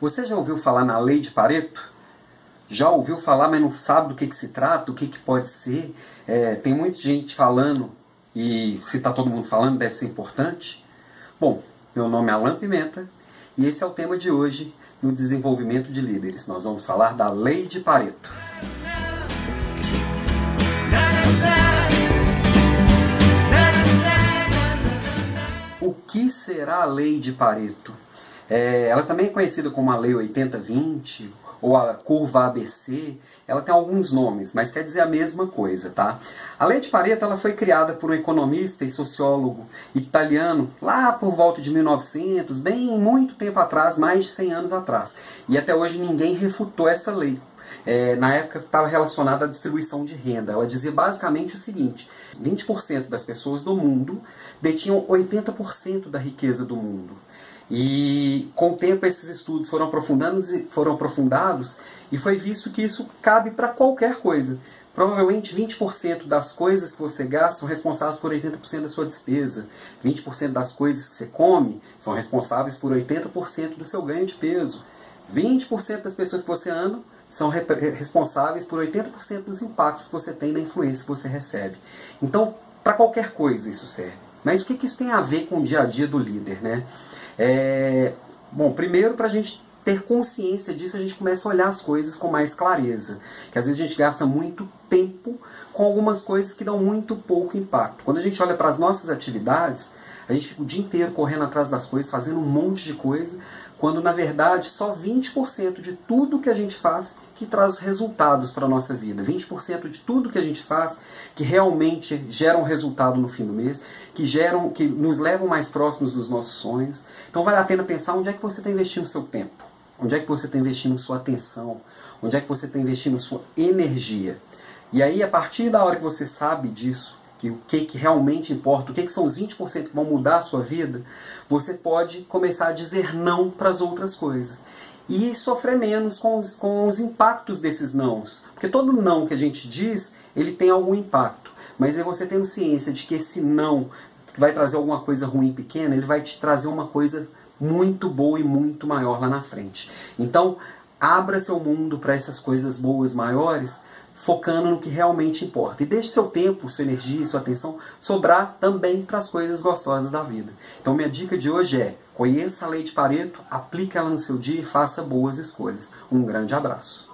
Você já ouviu falar na lei de Pareto? Já ouviu falar, mas não sabe do que, que se trata, o que, que pode ser? É, tem muita gente falando, e se está todo mundo falando, deve ser importante. Bom, meu nome é Alan Pimenta e esse é o tema de hoje no desenvolvimento de líderes. Nós vamos falar da lei de Pareto. O que será a lei de Pareto? É, ela também é conhecida como a Lei 80-20 ou a curva ABC. Ela tem alguns nomes, mas quer dizer a mesma coisa, tá? A Lei de Pareto ela foi criada por um economista e sociólogo italiano lá por volta de 1900, bem muito tempo atrás, mais de 100 anos atrás. E até hoje ninguém refutou essa lei. É, na época estava relacionada à distribuição de renda. Ela dizia basicamente o seguinte: 20% das pessoas do mundo detinham 80% da riqueza do mundo. E com o tempo esses estudos foram, aprofundando, foram aprofundados e foi visto que isso cabe para qualquer coisa. Provavelmente 20% das coisas que você gasta são responsáveis por 80% da sua despesa. 20% das coisas que você come são responsáveis por 80% do seu ganho de peso. 20% das pessoas que você ama são responsáveis por 80% dos impactos que você tem na influência que você recebe. Então, para qualquer coisa isso serve. Mas o que, que isso tem a ver com o dia a dia do líder, né? É, bom, primeiro para a gente ter consciência disso, a gente começa a olhar as coisas com mais clareza. Que às vezes a gente gasta muito tempo com algumas coisas que dão muito pouco impacto. Quando a gente olha para as nossas atividades, a gente fica o dia inteiro correndo atrás das coisas, fazendo um monte de coisa, quando na verdade só 20% de tudo que a gente faz que traz os resultados para a nossa vida. 20% de tudo que a gente faz que realmente geram resultado no fim do mês, que geram, que nos levam mais próximos dos nossos sonhos. Então vale a pena pensar onde é que você está investindo seu tempo, onde é que você está investindo sua atenção, onde é que você está investindo sua energia. E aí, a partir da hora que você sabe disso, que o que, que realmente importa, o que, que são os 20% que vão mudar a sua vida, você pode começar a dizer não para as outras coisas e sofrer menos com os, com os impactos desses nãos. Porque todo não que a gente diz, ele tem algum impacto. Mas é você tendo ciência de que esse não que vai trazer alguma coisa ruim pequena, ele vai te trazer uma coisa muito boa e muito maior lá na frente. Então, abra seu mundo para essas coisas boas maiores, focando no que realmente importa. E deixe seu tempo, sua energia, sua atenção sobrar também para as coisas gostosas da vida. Então, minha dica de hoje é: conheça a lei de Pareto, aplique ela no seu dia e faça boas escolhas. Um grande abraço.